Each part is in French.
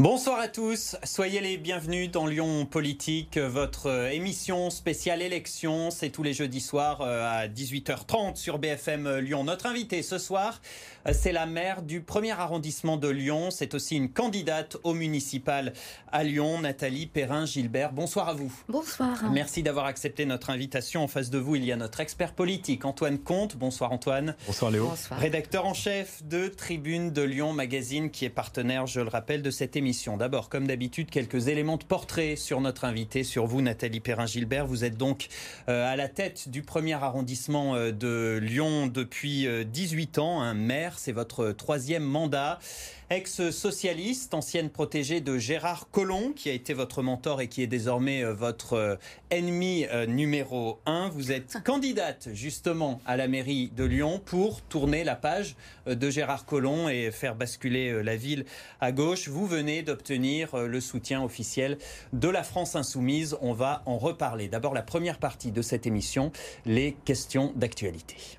Bonsoir à tous, soyez les bienvenus dans Lyon Politique, votre émission spéciale élection, c'est tous les jeudis soirs euh, à 18h30 sur BFM Lyon. Notre invité ce soir, euh, c'est la maire du premier arrondissement de Lyon, c'est aussi une candidate au municipal à Lyon, Nathalie Perrin-Gilbert. Bonsoir à vous. Bonsoir. Merci d'avoir accepté notre invitation. En face de vous, il y a notre expert politique, Antoine Comte. Bonsoir Antoine. Bonsoir Léo. Bonsoir. Rédacteur en chef de Tribune de Lyon Magazine, qui est partenaire, je le rappelle, de cette émission D'abord, comme d'habitude, quelques éléments de portrait sur notre invité, sur vous, Nathalie Perrin-Gilbert. Vous êtes donc euh, à la tête du premier arrondissement euh, de Lyon depuis 18 euh, ans, un maire, c'est votre troisième mandat. Ex-socialiste, ancienne protégée de Gérard Collomb, qui a été votre mentor et qui est désormais euh, votre euh, ennemi euh, numéro un. Vous êtes candidate justement à la mairie de Lyon pour tourner la page de Gérard Collomb et faire basculer la ville à gauche. Vous venez d'obtenir le soutien officiel de la France insoumise. On va en reparler. D'abord, la première partie de cette émission, les questions d'actualité.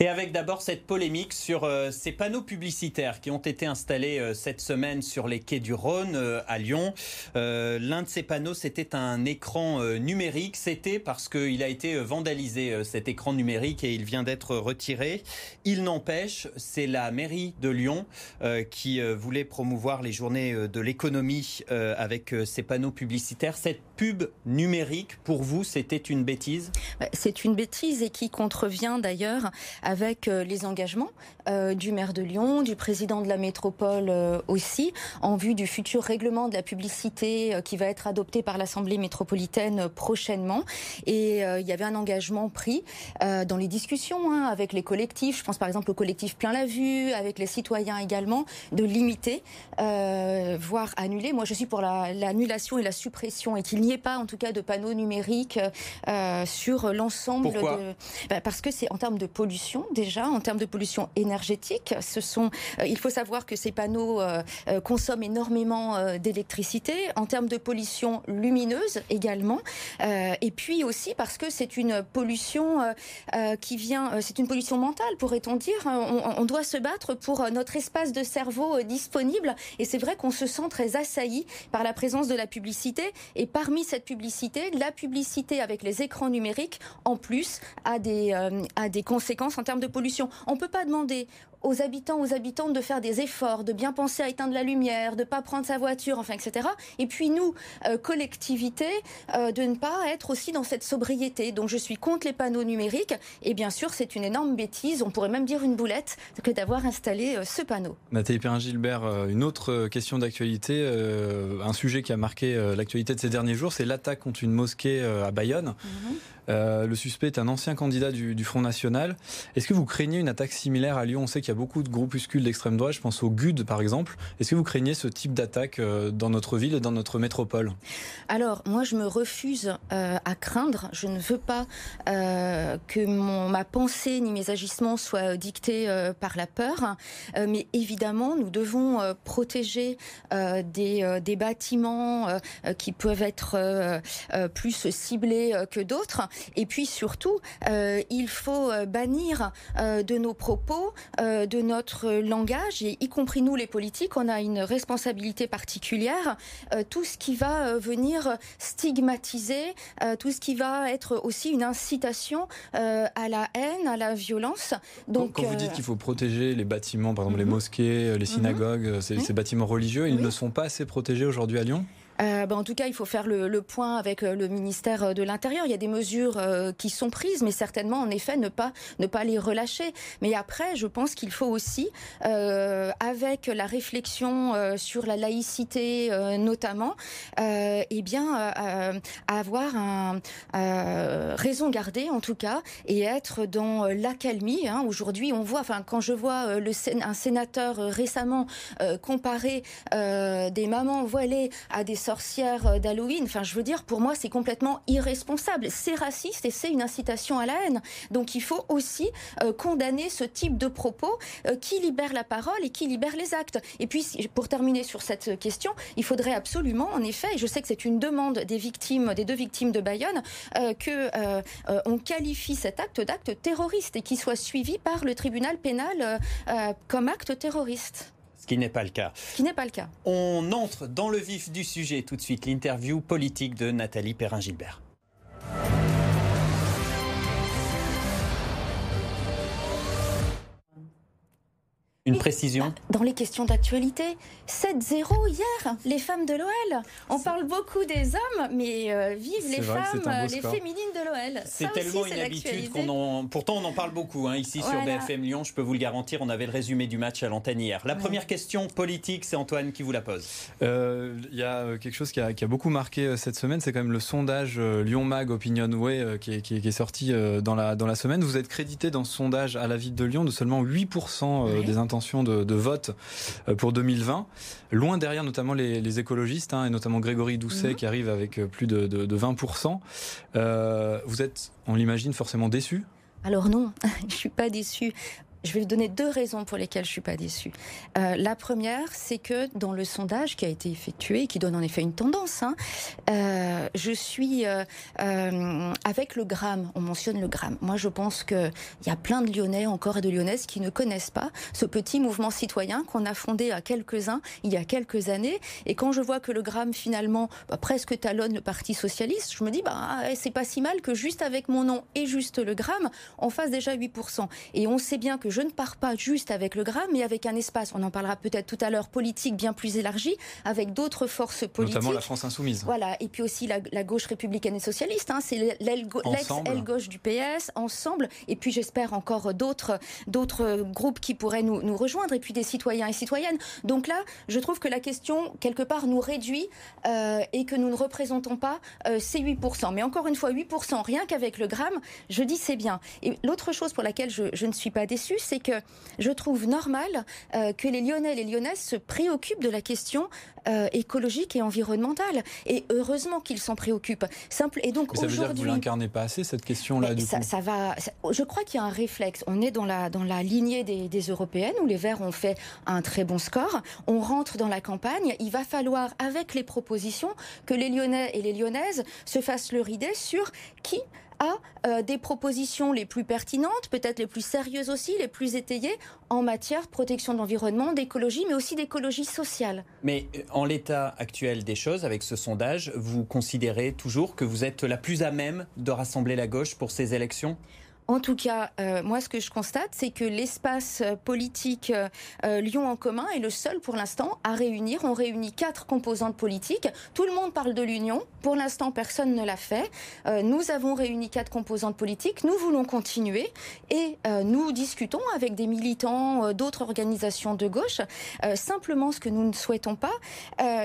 Et avec d'abord cette polémique sur euh, ces panneaux publicitaires qui ont été installés euh, cette semaine sur les quais du Rhône euh, à Lyon. L'un de ces panneaux, c'était un écran numérique. C'était parce qu'il a été vandalisé, cet écran numérique, et il vient d'être retiré. Il n'empêche, c'est la mairie de Lyon qui voulait promouvoir les journées de l'économie avec ces panneaux publicitaires. Cette pub numérique, pour vous, c'était une bêtise? C'est une bêtise et qui contrevient d'ailleurs avec euh, les engagements euh, du maire de Lyon, du président de la métropole euh, aussi, en vue du futur règlement de la publicité qui va être adopté par l'Assemblée métropolitaine prochainement. Et il y avait un engagement pris dans les discussions hein, avec les collectifs, je pense par exemple au collectif Plein la Vue, avec les citoyens également, de limiter, voire annuler. Moi, je suis pour l'annulation et la suppression et qu'il n'y ait pas en tout cas de panneaux numériques sur l'ensemble de... Bah, parce que c'est en termes de pollution déjà, en termes de pollution énergétique. Ce sont, euh, il faut savoir que ces panneaux euh, euh, consomment énormément d'électricité. En termes de pollution lumineuse également. et puis aussi parce que c'est une pollution qui vient, c'est une pollution mentale, pourrait-on dire. On, doit se battre pour notre espace de cerveau disponible. Et c'est vrai qu'on se sent très assailli par la présence de la publicité. Et parmi cette publicité, la publicité avec les écrans numériques, en plus, a des, a des conséquences en termes de pollution. On ne peut pas demander aux habitants, aux habitantes de faire des efforts, de bien penser à éteindre la lumière, de ne pas prendre sa voiture, enfin, etc. Et puis nous, euh, collectivité, euh, de ne pas être aussi dans cette sobriété. Donc je suis contre les panneaux numériques. Et bien sûr, c'est une énorme bêtise, on pourrait même dire une boulette, que d'avoir installé euh, ce panneau. Nathalie Perrin-Gilbert, une autre question d'actualité, un sujet qui a marqué l'actualité de ces derniers jours, c'est l'attaque contre une mosquée à Bayonne. Euh, le suspect est un ancien candidat du, Front National. Est-ce que vous craignez une attaque similaire à Lyon? On sait qu'il y a beaucoup de groupuscules d'extrême droite, je pense au GUD par exemple. Est-ce que vous craignez ce type d'attaque euh, dans notre ville et dans notre métropole? Alors, moi, je me refuse euh, à craindre. Je ne veux pas que mon, ma pensée ni mes agissements soient dictés par la peur. mais évidemment, nous devons protéger des, des, bâtiments qui peuvent être plus ciblés que d'autres. Et puis surtout, euh, il faut euh, bannir euh, de nos propos, de notre langage, et y compris nous les politiques, on a une responsabilité particulière, tout ce qui va venir stigmatiser, tout ce qui va être aussi une incitation à la haine, à la violence. Donc, quand, vous dites qu'il faut protéger les bâtiments, par exemple les mhm. mosquées, les mhm. synagogues, ces, ces, bâtiments religieux, ils ne sont pas assez protégés aujourd'hui à Lyon? Euh, bah, en tout cas, il faut faire le, point avec euh, le ministère euh, de l'Intérieur. Il y a des mesures qui sont prises, mais certainement, en effet, ne pas, ne pas les relâcher. Mais après, je pense qu'il faut aussi, avec la réflexion sur la laïcité notamment, eh bien, avoir un, raison garder, en tout cas, et être dans l'accalmie. Hein. Aujourd'hui, on voit, enfin, quand je vois un sénateur récemment comparer des mamans voilées à des sorcières d'Halloween. Enfin, je veux dire, pour moi, c'est complètement irresponsable. C'est raciste et c'est une incitation à la haine. Donc, il faut aussi condamner ce type de propos qui libère la parole et qui libère les actes. Et puis, pour terminer sur cette question, il faudrait absolument, en effet, et je sais que c'est une demande des victimes, des deux victimes de Bayonne, que on qualifie cet acte d'acte terroriste et qu'il soit suivi par le tribunal pénal comme acte terroriste. Ce qui n'est pas le cas. Qui n'est pas le cas. On entre dans le vif du sujet tout de suite, l'interview politique de Nathalie Perrin-Gilbert. Une précision Dans les questions d'actualité, 7-0 hier, les femmes de l'OL. On parle beaucoup des hommes, mais euh, vive les femmes, les féminines de l'OL. C'est tellement une habitude qu'on en. Pourtant, on en parle beaucoup hein, ici sur BFM Lyon. Je peux vous le garantir, on avait le résumé du match à l'antenne hier. La première question politique, c'est Antoine qui vous la pose. Euh, il y a quelque chose qui a, beaucoup marqué euh, cette semaine, c'est quand même le sondage Lyon Mag Opinion Way qui est, sorti dans la, dans la semaine. Vous êtes crédité dans ce sondage à la ville de Lyon de seulement 8% des intentions de, vote euh, pour 2020, loin derrière notamment les, écologistes, hein, et notamment Grégory Doucet mhm. qui arrive avec euh, plus de, 20%. Euh, vous êtes, on l'imagine, forcément déçu? Alors non, je suis pas déçue. Je vais vous donner deux raisons pour lesquelles je suis pas déçue. Euh, la première, c'est que dans le sondage qui a été effectué, qui donne en effet une tendance, hein, euh, je suis euh, avec le gramme. On mentionne le gramme. Moi, je pense qu'il y a plein de Lyonnais encore et de Lyonnaises qui ne connaissent pas ce petit mouvement citoyen qu'on a fondé à quelques-uns il y a quelques années. Et quand je vois que le gramme finalement bah, presque talonne le Parti socialiste, je me dis bah c'est pas si mal que juste avec mon nom et juste le gramme, on fasse déjà 8%. Et on sait bien que je ne pars pas juste avec le gramme, mais avec un espace, on en parlera peut-être tout à l'heure, politique bien plus élargi, avec d'autres forces politiques. Notamment la France insoumise. Voilà, et puis aussi la, gauche républicaine et socialiste, hein, c'est l'ex-aile gauche du PS, ensemble, et puis j'espère encore d'autres d'autres groupes qui pourraient nous, nous, rejoindre, et puis des citoyens et citoyennes. Donc là, je trouve que la question, quelque part, nous réduit euh, et que nous ne représentons pas euh, ces 8%. Mais encore une fois, 8%, rien qu'avec le gramme, je dis c'est bien. Et l'autre chose pour laquelle je, je ne suis pas déçue, c'est que je trouve normal euh, que les Lyonnais et les Lyonnaises se préoccupent de la question euh, écologique et environnementale. Et heureusement qu'ils s'en préoccupent. Simple. Et donc ça veut dire que vous l'incarnez pas assez cette question-là du ça, coup. Ça va. je crois qu'il y a un réflexe. On est dans la dans la lignée des, des européennes où les Verts ont fait un très bon score. On rentre dans la campagne. Il va falloir, avec les propositions, que les Lyonnais et les Lyonnaises se fassent leur idée sur qui à euh, des propositions les plus pertinentes, peut-être les plus sérieuses aussi, les plus étayées en matière de protection de l'environnement, d'écologie, mais aussi d'écologie sociale. Mais euh, en l'état actuel des choses, avec ce sondage, vous considérez toujours que vous êtes la plus à même de rassembler la gauche pour ces élections? En tout cas, euh, moi, ce que je constate, c'est que l'espace euh, politique euh, Lyon en commun est le seul pour l'instant à réunir. On réunit quatre composantes politiques. Tout le monde parle de l'union. Pour l'instant, personne ne l'a fait. nous avons réuni quatre composantes politiques. Nous voulons continuer et nous discutons avec des militants d'autres organisations de gauche. simplement, ce que nous ne souhaitons pas,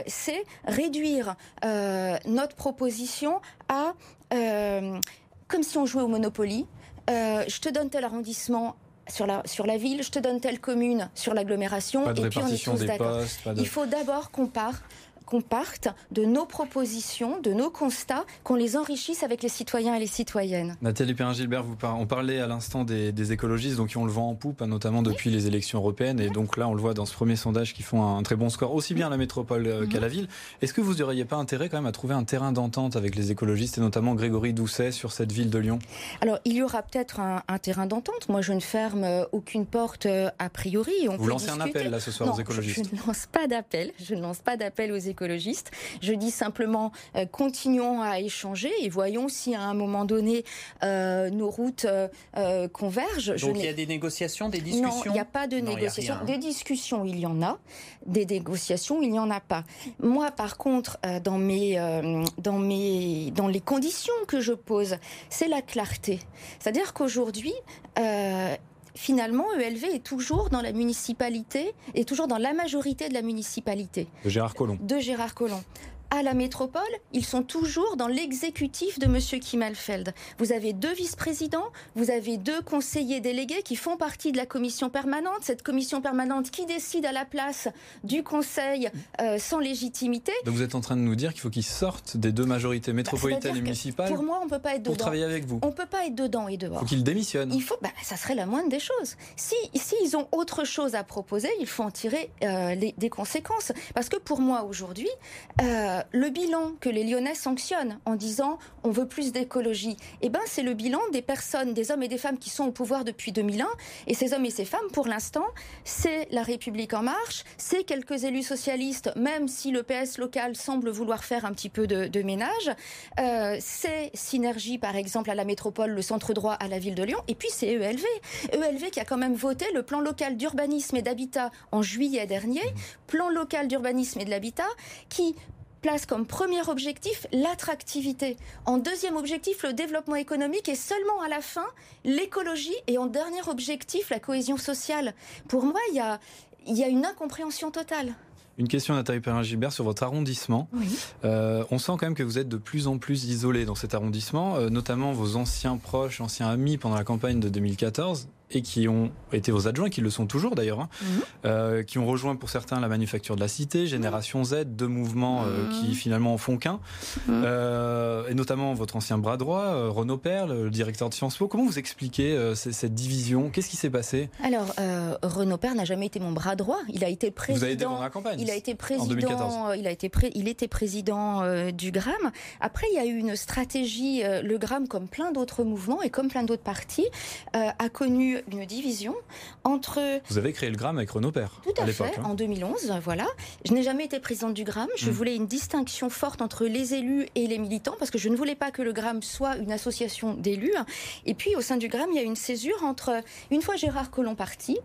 c'est réduire notre proposition à comme si on jouait au Monopoly. Euh, je te donne tel arrondissement sur la, sur la ville, je te donne telle commune sur l'agglomération, et puis on est tous d'accord. Il faut d'abord qu'on part qu'on parte de nos propositions, de nos constats, qu'on les enrichisse avec les citoyens et les citoyennes. Nathalie Perrin-Gilbert, on parlait à l'instant des, écologistes, donc qui ont le vent en poupe, hein, notamment depuis les élections européennes. Et donc là, on le voit dans ce premier sondage, qui font un, très bon score, aussi bien à la métropole euh, qu'à la ville. Est-ce que vous n'auriez pas intérêt quand même à trouver un terrain d'entente avec les écologistes, et notamment Grégory Doucet, sur cette ville de Lyon? Alors, il y aura peut-être un, terrain d'entente. Moi, je ne ferme euh, aucune porte euh, a priori. On vous lancez un appel là ce soir aux écologistes Je ne lance pas d'appel. Je ne lance pas d'appel aux écologistes je dis simplement, euh, continuons à échanger et voyons si à un moment donné euh, nos routes euh, convergent. Donc il y a des négociations, des discussions? Non, il n'y a pas de négociations. Des discussions, il y en a. Des négociations, il n'y en a pas. Moi, par contre, dans mes, dans mes, dans les conditions que je pose, c'est la clarté. C'est-à-dire qu'aujourd'hui, finalement, ELV est toujours dans la municipalité, et toujours dans la majorité de la municipalité. De Gérard Collomb. De Gérard Collomb à la métropole, ils sont toujours dans l'exécutif de M. Kimmelfeld. Vous avez deux vice-présidents, vous avez deux conseillers délégués qui font partie de la commission permanente, cette commission permanente qui décide à la place du Conseil euh, sans légitimité. Donc vous êtes en train de nous dire qu'il faut qu'ils sortent des deux majorités bah, métropolitaines et municipales Pour moi, on peut pas être dedans. Pour travailler avec vous On peut pas être dedans et dehors. Il faut qu'ils démissionnent. Il faut, bah, ça serait la moindre des choses. Si, si ils ont autre chose à proposer, il faut en tirer euh, les, des conséquences. Parce que pour moi, aujourd'hui, euh, le bilan que les Lyonnais sanctionnent en disant on veut plus d'écologie, eh ben, c'est le bilan des personnes, des hommes et des femmes qui sont au pouvoir depuis 2001. Et ces hommes et ces femmes, pour l'instant, c'est la République en marche, c'est quelques élus socialistes, même si le PS local semble vouloir faire un petit peu de, ménage. Euh, c'est Synergie, par exemple, à la métropole, le centre droit à la ville de Lyon. Et puis c'est ELV. ELV qui a quand même voté le plan local d'urbanisme et d'habitat en juillet dernier. Plan local d'urbanisme et de l'habitat qui place comme premier objectif l'attractivité. En deuxième objectif, le développement économique et seulement à la fin, l'écologie et en dernier objectif, la cohésion sociale. Pour moi, il y a, il y a une incompréhension totale. Une question, Nathalie Perrin-Gilbert, sur votre arrondissement. Euh, on sent quand même que vous êtes de plus en plus isolé dans cet arrondissement, euh, notamment vos anciens proches, anciens amis pendant la campagne de 2014 et qui ont été vos adjoints, qui le sont toujours d'ailleurs, hein, mhm. euh, qui ont rejoint pour certains la manufacture de la cité, Génération Z, deux mouvements euh, mhm. qui finalement en font qu'un, mhm. euh, et notamment votre ancien bras droit, Renaud Perle, le directeur de Sciences Po. Comment vous expliquez cette division? Qu'est-ce qui s'est passé? Alors, Renaud Perle n'a jamais été mon bras droit. Il a été président. Vous avez aidé pendant la campagne. Il a été président. En 2014. Il a été il était président du GRAM. Après, il y a eu une stratégie. le GRAM, comme plein d'autres mouvements et comme plein d'autres partis, a connu une division entre. Vous avez créé le GRAM avec Renaud Père. Tout à, fait, hein. en 2011, voilà. Je n'ai jamais été présidente du GRAM. Je hmm. voulais une distinction forte entre les élus et les militants parce que je ne voulais pas que le GRAM soit une association d'élus. Et puis, au sein du GRAM, il y a une césure entre, une fois Gérard Collomb parti,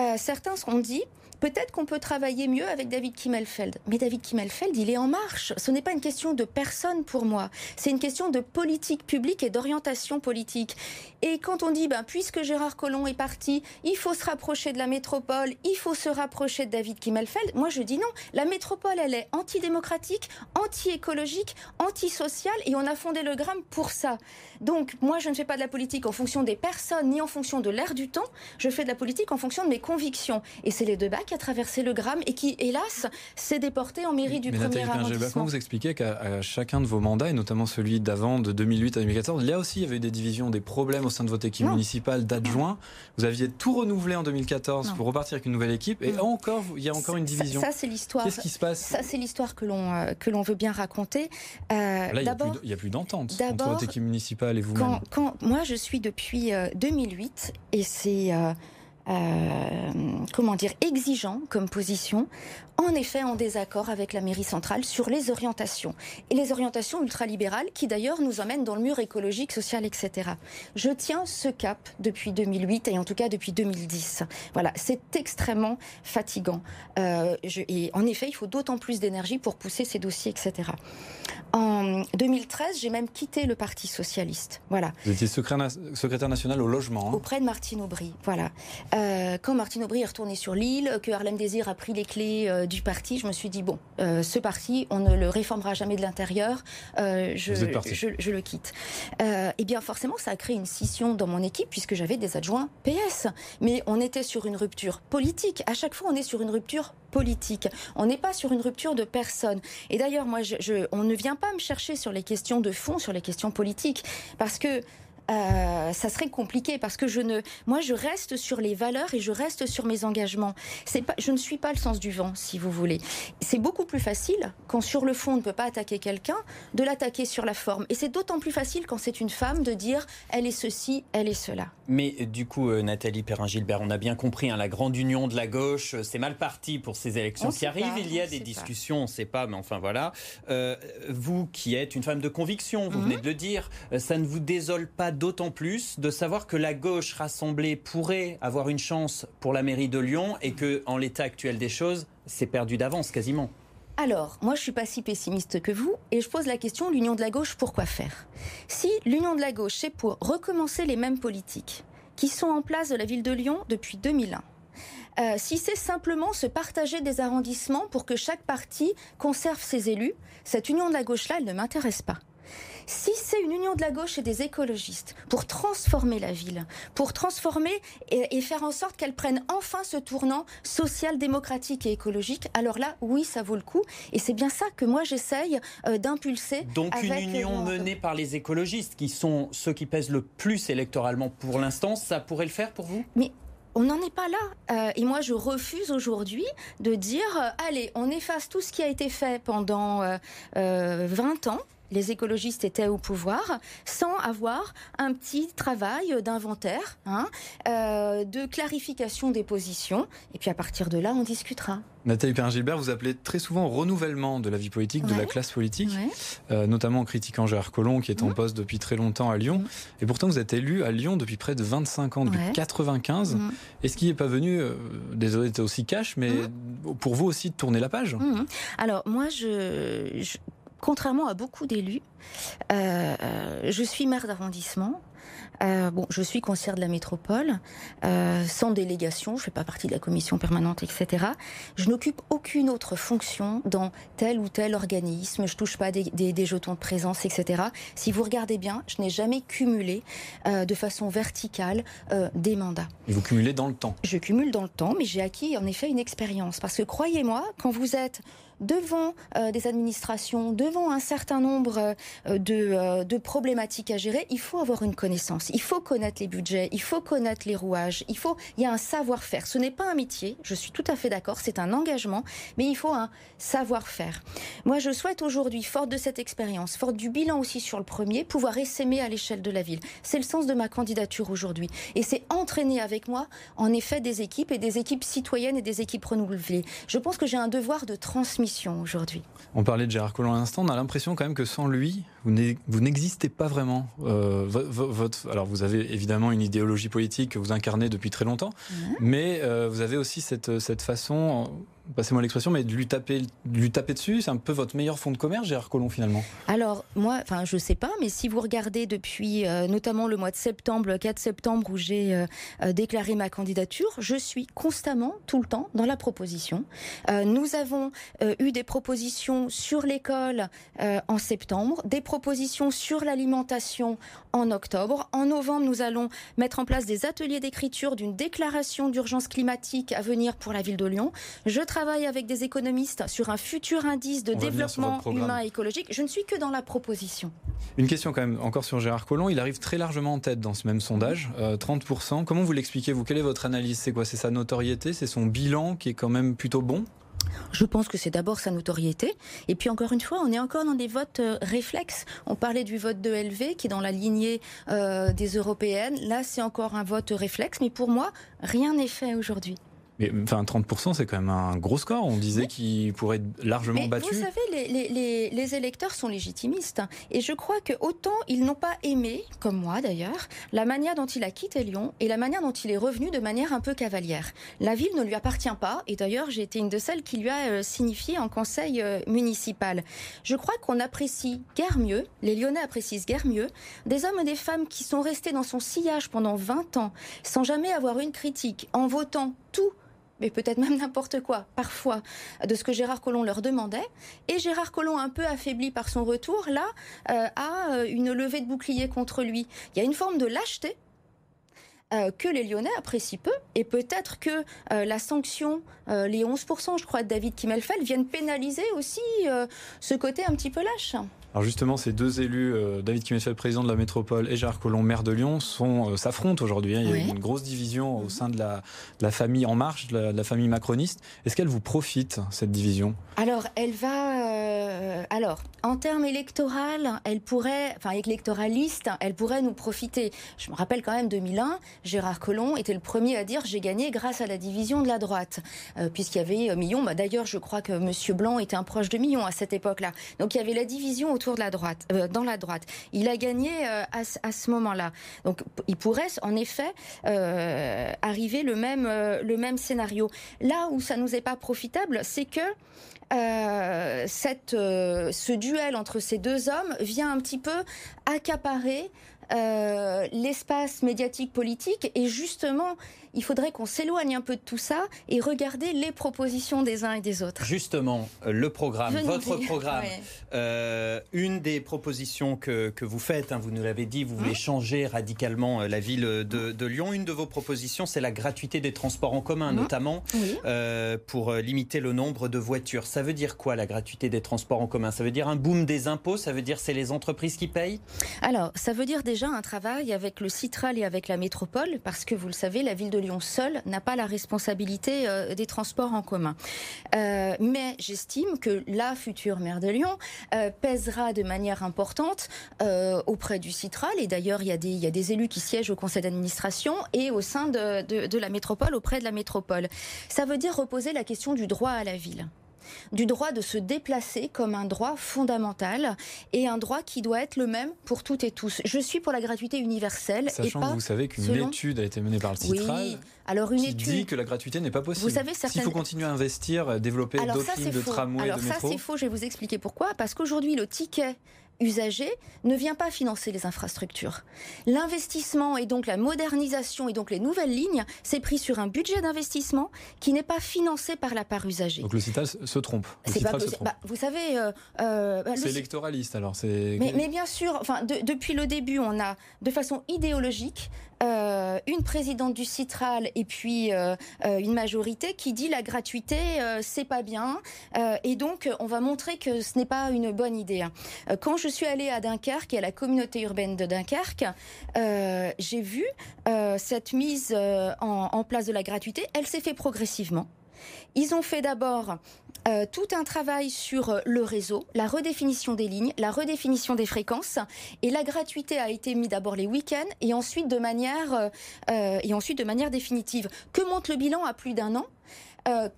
euh, certains se sont dit Peut-être qu'on peut travailler mieux avec David Kimmelfeld. Mais David Kimmelfeld, il est en marche. Ce n'est pas une question de personne pour moi. C'est une question de politique publique et d'orientation politique. Et quand on dit, ben, puisque Gérard Collomb est parti, il faut se rapprocher de la métropole, il faut se rapprocher de David Kimmelfeld, moi je dis non. La métropole, elle est antidémocratique, anti-écologique, antisociale, et on a fondé le GRAM pour ça. Donc, moi, je ne fais pas de la politique en fonction des personnes, ni en fonction de l'air du temps. Je fais de la politique en fonction de mes convictions. Et c'est les débats qui a traversé le Gramme et qui, hélas, s'est déporté en mairie du premier arrondissement. Comment vous expliquez qu'à chacun de vos mandats, et notamment celui d'avant, de 2008 à 2014, là aussi, il y avait des divisions, des problèmes au sein de votre équipe municipale d'adjoints. Vous aviez tout renouvelé en 2014 pour repartir avec une nouvelle équipe, et encore, il y a encore une division. Ça, c'est l'histoire. Qu'est-ce qui se passe? Ça, c'est l'histoire que l'on euh, que l'on veut bien raconter. Euh, là, il n'y a plus d'entente entre votre équipe municipale et vous-même. Quand, moi, je suis depuis 2008, euh, et c'est euh, comment dire, exigeant comme position, en effet en désaccord avec la mairie centrale sur les orientations. Et les orientations ultralibérales qui d'ailleurs nous emmènent dans le mur écologique, social, etc. Je tiens ce cap depuis 2008 et en tout cas depuis 2010. Voilà, c'est extrêmement fatigant. Euh, et en effet, il faut d'autant plus d'énergie pour pousser ces dossiers, etc. En 2013, j'ai même quitté le Parti socialiste. Voilà. Vous étiez secrétaire national au logement. Hein. Auprès de Martine Aubry. Voilà. Euh, quand Martine Aubry est retournée sur l'île, que Harlem Désir a pris les clés euh, du parti, je me suis dit bon, euh, ce parti, on ne le réformera jamais de l'intérieur. Je, je, le quitte. eh bien, forcément, ça a créé une scission dans mon équipe puisque j'avais des adjoints PS. Mais on était sur une rupture politique. À chaque fois, on est sur une rupture politique. On n'est pas sur une rupture de personne. Et d'ailleurs, moi, je, on ne vient pas me chercher sur les questions de fond, sur les questions politiques, parce que euh, ça serait compliqué parce que je ne, moi, je reste sur les valeurs et je reste sur mes engagements. C'est pas, je ne suis pas le sens du vent, si vous voulez. C'est beaucoup plus facile quand sur le fond on ne peut pas attaquer quelqu'un, de l'attaquer sur la forme. Et c'est d'autant plus facile quand c'est une femme de dire elle est ceci, elle est cela. Mais du coup, euh, Nathalie Perrin-Gilbert, on a bien compris, hein, la grande union de la gauche, euh, c'est mal parti pour ces élections qui arrivent. Il y a des discussions, on ne sait pas, mais enfin voilà. vous qui êtes une femme de conviction, vous mhm. venez de le dire, ça ne vous désole pas d'autant plus de savoir que la gauche rassemblée pourrait avoir une chance pour la mairie de Lyon et que, en l'état actuel des choses, c'est perdu d'avance quasiment. Alors, moi, je suis pas si pessimiste que vous, et je pose la question l'union de la gauche, pourquoi faire? Si l'union de la gauche, c'est pour recommencer les mêmes politiques qui sont en place de la ville de Lyon depuis 2001, si c'est simplement se partager des arrondissements pour que chaque parti conserve ses élus, cette union de la gauche-là, elle ne m'intéresse pas. Si c'est une union de la gauche et des écologistes pour transformer la ville, pour transformer et, faire en sorte qu'elle prenne enfin ce tournant social, démocratique et écologique, alors là, oui, ça vaut le coup. Et c'est bien ça que moi j'essaye euh, d'impulser. Donc une union menée par les écologistes, qui sont ceux qui pèsent le plus électoralement pour l'instant, ça pourrait le faire pour vous? Mais on n'en est pas là. Euh, et moi, je refuse aujourd'hui de dire, euh, allez, on efface tout ce qui a été fait pendant 20 ans les écologistes étaient au pouvoir sans avoir un petit travail d'inventaire, hein, euh, de clarification des positions. Et puis à partir de là, on discutera. Nathalie Perrin-Gilbert, vous appelez très souvent au renouvellement de la vie politique, de la classe politique, euh, notamment en critiquant Gérard Collomb, qui est en mmh. poste depuis très longtemps à Lyon. Mmh. Et pourtant, vous êtes élu à Lyon depuis près de 25 ans, depuis 95. Mmh. Est-ce qu'il n'est pas venu, euh, désolé d'être aussi cash, mais pour vous aussi de tourner la page? Alors, moi, je contrairement à beaucoup d'élus, euh, je suis maire d'arrondissement. Euh, bon, je suis conseillère de la métropole, euh, sans délégation, je ne fais pas partie de la commission permanente, etc. Je n'occupe aucune autre fonction dans tel ou tel organisme, je touche pas des, des, jetons de présence, etc. Si vous regardez bien, je n'ai jamais cumulé de façon verticale des mandats. Et vous cumulez dans le temps Je cumule dans le temps, mais j'ai acquis en effet une expérience. Parce que croyez-moi, quand vous êtes devant euh, des administrations, devant un certain nombre euh, euh, de, problématiques à gérer, il faut avoir une connaissance. Il faut connaître les budgets, il faut connaître les rouages, il faut, il y a un savoir-faire. Ce n'est pas un métier, je suis tout à fait d'accord, c'est un engagement, mais il faut un savoir-faire. Moi, je souhaite aujourd'hui, forte de cette expérience, forte du bilan aussi sur le premier, pouvoir essaimer à l'échelle de la ville. C'est le sens de ma candidature aujourd'hui. Et c'est entraîner avec moi, en effet, des équipes et des équipes citoyennes et des équipes renouvelées. Je pense que j'ai un devoir de transmission aujourd'hui. On parlait de Gérard Collomb à l'instant, on a l'impression quand même que sans lui, vous n'existez pas vraiment. Euh, votre, alors vous avez évidemment une idéologie politique que vous incarnez depuis très longtemps, mais euh, vous avez aussi cette, cette façon passez-moi l'expression, mais de lui taper, lui taper dessus, c'est un peu votre meilleur fonds de commerce, Gérard Collomb, finalement Alors, moi, enfin, je sais pas, mais si vous regardez depuis euh, notamment le mois de septembre, le 4 septembre, où j'ai euh, euh, déclaré ma candidature, je suis constamment, tout le temps, dans la proposition. nous avons eu des propositions sur l'école en septembre, des propositions sur l'alimentation en octobre. En novembre, nous allons mettre en place des ateliers d'écriture d'une déclaration d'urgence climatique à venir pour la ville de Lyon. Travaille avec des économistes sur un futur indice de développement humain et écologique. Je ne suis que dans la proposition. Une question quand même encore sur Gérard Collomb. Il arrive très largement en tête dans ce même sondage, 30%. Euh, Comment vous l'expliquez vous Quelle est votre analyse? C'est quoi? C'est sa notoriété? C'est son bilan qui est quand même plutôt bon? Je pense que c'est d'abord sa notoriété. Et puis encore une fois, on est encore dans des votes euh, réflexes. On parlait du vote de LV qui est dans la lignée euh, des européennes. Là, c'est encore un vote réflexe. Mais pour moi, rien n'est fait aujourd'hui. Mais enfin, 30%, c'est quand même un gros score. On disait qu'il pourrait être largement battu. Vous savez, les, les, électeurs sont légitimistes. Et je crois que autant ils n'ont pas aimé, comme moi d'ailleurs, la manière dont il a quitté Lyon et la manière dont il est revenu de manière un peu cavalière. La ville ne lui appartient pas. Et d'ailleurs, j'ai été une de celles qui lui a euh, signifié en conseil euh, municipal. Je crois qu'on apprécie guère mieux, les Lyonnais apprécient guère mieux, des hommes et des femmes qui sont restés dans son sillage pendant 20 ans, sans jamais avoir une critique, en votant tout mais peut-être même n'importe quoi, parfois, de ce que Gérard Collomb leur demandait. Et Gérard Collomb, un peu affaibli par son retour, là, euh, a euh, une levée de bouclier contre lui. Il y a une forme de lâcheté euh, que les Lyonnais apprécient peu, et peut-être que la sanction, les 11%, je crois, de David Kimmelfeld, viennent pénaliser aussi ce côté un petit peu lâche. Alors justement, ces deux élus, euh, David Kimmelfeld, président de la métropole, et Gérard Collomb, maire de Lyon, sont euh, s'affrontent aujourd'hui. Hein. Il y a une grosse division au sein de la, la famille En Marche, de la, famille macroniste. Est-ce qu'elle vous profite, cette division? Alors, elle va... Euh, alors, en termes électoraux, elle pourrait... Enfin, électoraliste, elle pourrait nous profiter. Je me rappelle quand même 2001, Gérard Collomb était le premier à dire « j'ai gagné grâce à la division de la droite Puisqu'il y avait Millon, bah, d'ailleurs, je crois que M. Blanc était un proche de Millon à cette époque-là. Donc, il y avait la division de la droite, euh, dans la droite. Il a gagné euh, à, ce moment-là. Donc, il pourrait en effet euh, arriver le même, scénario. Là où ça nous est pas profitable, c'est que ce duel entre ces deux hommes vient un petit peu accaparer l'espace médiatique politique et justement, il faudrait qu'on s'éloigne un peu de tout ça et regarder les propositions des uns et des autres. Justement, euh, le programme, votre programme, euh, une des propositions que, que vous faites, hein, vous nous l'avez dit, vous voulez hein changer radicalement la ville de, Lyon. Une de vos propositions, c'est la gratuité des transports en commun, hein notamment pour limiter le nombre de voitures. Ça veut dire quoi la gratuité des transports en commun? Ça veut dire un boom des impôts? Ça veut dire c'est les entreprises qui payent? Alors, ça veut dire déjà un travail avec le Citral et avec la métropole, parce que vous le savez, la ville de Lyon seule n'a pas la responsabilité euh, des transports en commun. Euh, mais j'estime que la future maire de Lyon euh, pèsera de manière importante auprès du Citral, et d'ailleurs il, y a des élus qui siègent au conseil d'administration et au sein de la métropole, auprès de la métropole. Ça veut dire reposer la question du droit à la ville du droit de se déplacer comme un droit fondamental et un droit qui doit être le même pour toutes et tous. Je suis pour la gratuité universelle. Sachant que vous savez qu'une étude a été menée par le Citral. Alors une qui étude... dit que la gratuité n'est pas possible. Vous savez, S'il faut continuer à investir, développer d'autres lignes de tramway, Alors de ça, c'est faux. Je vais vous expliquer pourquoi. Parce qu'aujourd'hui, le ticket usager ne vient pas financer les infrastructures. L'investissement et donc la modernisation et donc les nouvelles lignes, c'est pris sur un budget d'investissement qui n'est pas financé par la part usagée. Donc le CITAL se trompe. Bah, vous savez, euh, euh, bah, c'est électoraliste alors. Mais, mais, bien sûr, enfin, depuis le début, on a de façon idéologique euh, une présidente du Citral et puis euh, euh, une majorité qui dit la gratuité c'est pas bien et donc on va montrer que ce n'est pas une bonne idée. Quand je suis allée à Dunkerque et à la communauté urbaine de Dunkerque, j'ai vu cette mise en place de la gratuité. Elle s'est fait progressivement. Ils ont fait d'abord euh, tout un travail sur euh, le réseau, la redéfinition des lignes, la redéfinition des fréquences, et la gratuité a été mise d'abord les week-ends et ensuite de manière euh, et ensuite de manière définitive. Que montre le bilan à plus d'un an?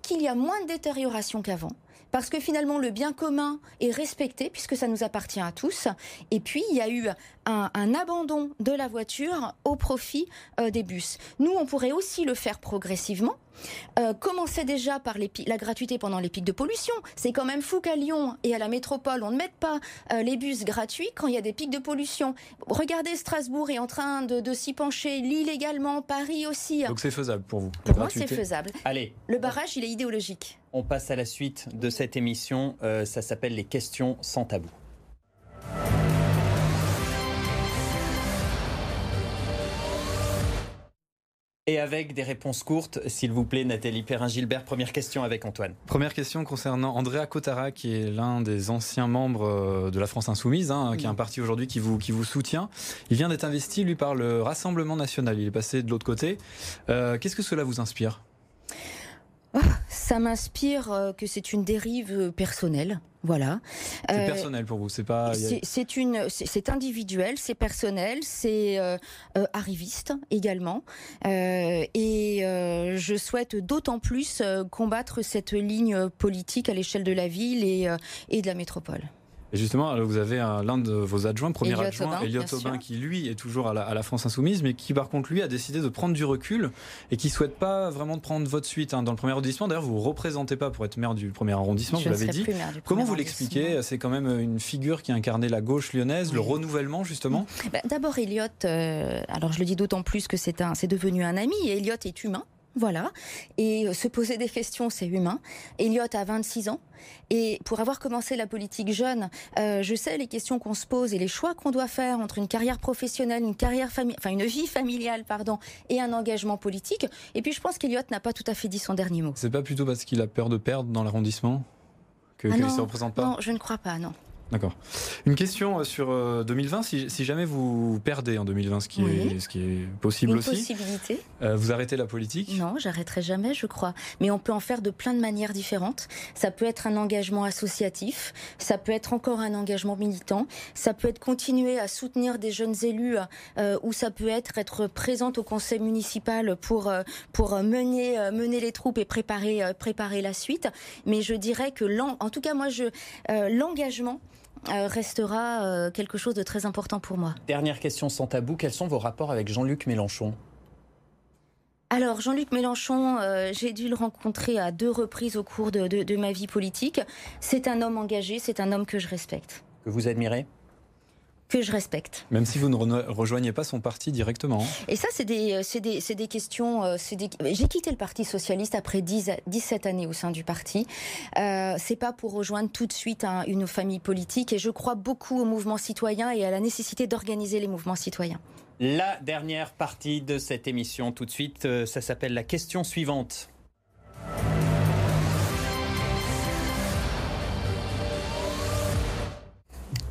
Qu'il y a moins de détérioration qu'avant parce que finalement le bien commun est respecté puisque ça nous appartient à tous. Et puis il y a eu un, abandon de la voiture au profit des bus. Nous, on pourrait aussi le faire progressivement euh, commencez déjà par la gratuité pendant les pics de pollution. C'est quand même fou qu'à Lyon et à la métropole, on ne mette pas euh, les bus gratuits quand il y a des pics de pollution. Regardez, Strasbourg est en train de, s'y pencher, Lille également, Paris aussi. Donc c'est faisable pour vous Pour moi, c'est faisable. Allez. Le barrage, il est idéologique. On passe à la suite de cette émission. Euh, ça s'appelle les questions sans tabou. Et avec des réponses courtes, s'il vous plaît, Nathalie Perrin-Gilbert. Première question avec Antoine. Première question concernant Andrea Cotara, qui est l'un des anciens membres euh, de la France Insoumise, hein, qui est un parti aujourd'hui qui vous, qui vous soutient. Il vient d'être investi, lui, par le Rassemblement National. Il est passé de l'autre côté. Euh, qu'est-ce que cela vous inspire? Ah, Ça m'inspire euh, que c'est une dérive personnelle. Voilà. C'est euh, personnel pour vous, c'est pas. C'est une, c'est individuel, c'est personnel, c'est euh, euh, arriviste également, et je souhaite d'autant plus combattre cette ligne politique à l'échelle de la ville et, et de la métropole. Et justement, vous avez l'un de vos adjoints, premier adjoint, Elliot Aubin, qui lui est toujours à la, France Insoumise, mais qui par contre lui a décidé de prendre du recul et qui souhaite pas vraiment prendre votre suite hein, dans le premier arrondissement. D'ailleurs, vous ne représentez pas pour être maire du premier arrondissement, vous l'avez dit. Comment vous l'expliquez? C'est quand même une figure qui incarnait la gauche lyonnaise, le renouvellement justement? Bah, d'abord, Elliot, euh, alors je le dis d'autant plus que c'est devenu un ami. Et Elliot est humain. Voilà. Et euh, se poser des questions, c'est humain. Elliot a 26 ans. Et pour avoir commencé la politique jeune, euh, je sais les questions qu'on se pose et les choix qu'on doit faire entre une carrière professionnelle, une carrière enfin une vie familiale, pardon, et un engagement politique. Et puis je pense qu'Eliott n'a pas tout à fait dit son dernier mot. C'est pas plutôt parce qu'il a peur de perdre dans l'arrondissement que, ah se représente pas? Non, je ne crois pas, non. D'accord. Une question euh, sur 2020, euh, si, jamais vous perdez en 2020, ce qui, est, ce qui est possible Une aussi. possibilité. Euh, vous arrêtez la politique? Non, j'arrêterai jamais, je crois. Mais on peut en faire de plein de manières différentes. Ça peut être un engagement associatif, ça peut être encore un engagement militant, ça peut être continuer à soutenir des jeunes élus, ou ça peut être être présente au conseil municipal pour, pour mener, mener les troupes et préparer, préparer la suite. Mais je dirais que, en tout cas, moi, je l'engagement, restera euh, quelque chose de très important pour moi. Dernière question sans tabou, quels sont vos rapports avec Jean-Luc Mélenchon? Alors Jean-Luc Mélenchon, euh, j'ai dû le rencontrer à deux reprises au cours de, ma vie politique. C'est un homme engagé, c'est un homme que je respecte. Que vous admirez? Que je respecte. Même si vous ne rejoignez pas son parti directement. Hein. Et ça, c'est des, des, des, questions. Euh, des... J'ai quitté le Parti socialiste après 10, 17 années au sein du parti. Euh, c'est pas pour rejoindre tout de suite une famille politique. Et je crois beaucoup au mouvement citoyen et à la nécessité d'organiser les mouvements citoyens. La dernière partie de cette émission, tout de suite, euh, ça s'appelle la question suivante.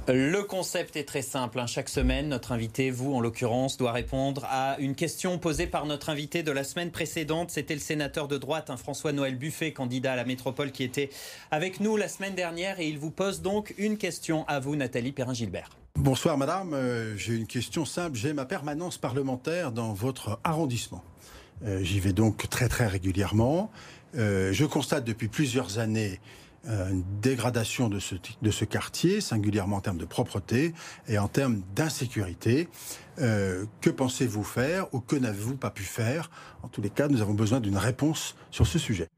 Le concept est très simple. Hein. Chaque semaine, notre invité, vous en l'occurrence, doit répondre à une question posée par notre invité de la semaine précédente. C'était le sénateur de droite, hein, François-Noël Buffet, candidat à la métropole, qui était avec nous la semaine dernière. Et il vous pose donc une question à vous, Nathalie Perrin-Gilbert. Bonsoir, madame. Euh, j'ai une question simple. J'ai ma permanence parlementaire dans votre arrondissement. Euh, j'y vais donc très, très régulièrement. Euh, je constate depuis plusieurs années une dégradation de ce, de ce quartier, singulièrement en termes de propreté et en termes d'insécurité. Euh, que pensez-vous faire ou que n'avez-vous pas pu faire? En tous les cas, nous avons besoin d'une réponse sur ce sujet.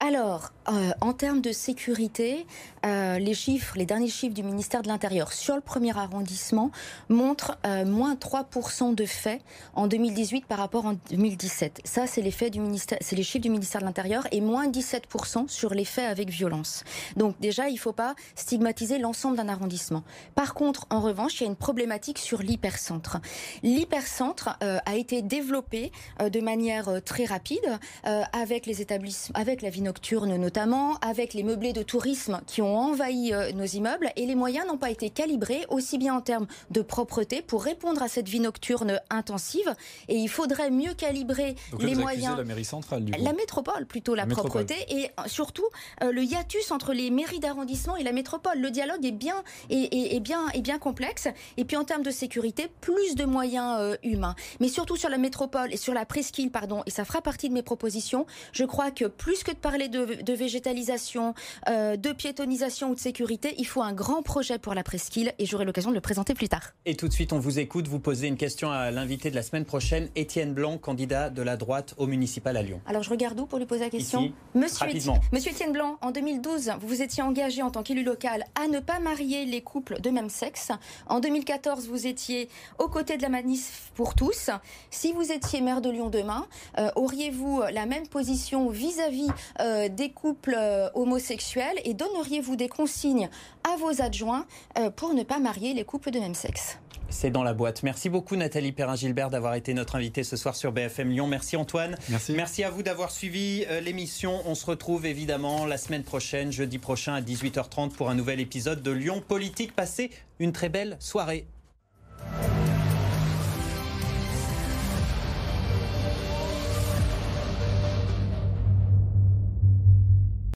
Alors, euh, en termes de sécurité, euh, les chiffres, les derniers chiffres du ministère de l'Intérieur sur le premier arrondissement montrent euh, moins 3% de faits en 2018 par rapport en 2017. Ça, c'est les faits du ministère, c'est les chiffres du ministère de l'Intérieur et moins 17% sur les faits avec violence. Donc déjà, il ne faut pas stigmatiser l'ensemble d'un arrondissement. Par contre, en revanche, il y a une problématique sur l'hypercentre. L'hypercentre a été développé de manière très rapide avec les établissements, avec la ville nocturnes notamment, avec les meublés de tourisme qui ont envahi euh, nos immeubles et les moyens n'ont pas été calibrés aussi bien en termes de propreté pour répondre à cette vie nocturne intensive et il faudrait mieux calibrer les moyens. La mairie centrale, du La métropole plutôt la, propreté et surtout euh, le hiatus entre les mairies d'arrondissement et la métropole. Le dialogue est bien et, bien et bien complexe et puis en termes de sécurité plus de moyens euh, humains. Mais surtout sur la métropole et sur la presqu'île pardon et ça fera partie de mes propositions. Je crois que plus que de parler de, végétalisation, euh, de piétonisation ou de sécurité, il faut un grand projet pour la presqu'île et j'aurai l'occasion de le présenter plus tard. Et tout de suite, on vous écoute. Vous posez une question à l'invité de la semaine prochaine, Étienne Blanc, candidat de la droite au municipal à Lyon. Alors je regarde où pour lui poser la question Monsieur, Étienne, Monsieur Étienne Blanc, en 2012, vous vous étiez engagé en tant qu'élu local à ne pas marier les couples de même sexe. En 2014, vous étiez aux côtés de la manif pour tous. Si vous étiez maire de Lyon demain, euh, auriez-vous la même position vis-à-vis euh, euh, des couples euh, homosexuels et donneriez-vous des consignes à vos adjoints euh, pour ne pas marier les couples de même sexe? C'est dans la boîte. Merci beaucoup Nathalie Perrin-Gilbert d'avoir été notre invitée ce soir sur BFM Lyon. Merci Antoine. Merci. Merci à vous d'avoir suivi l'émission. On se retrouve évidemment la semaine prochaine, jeudi prochain à 18h30 pour un nouvel épisode de Lyon Politique. Passez une très belle soirée.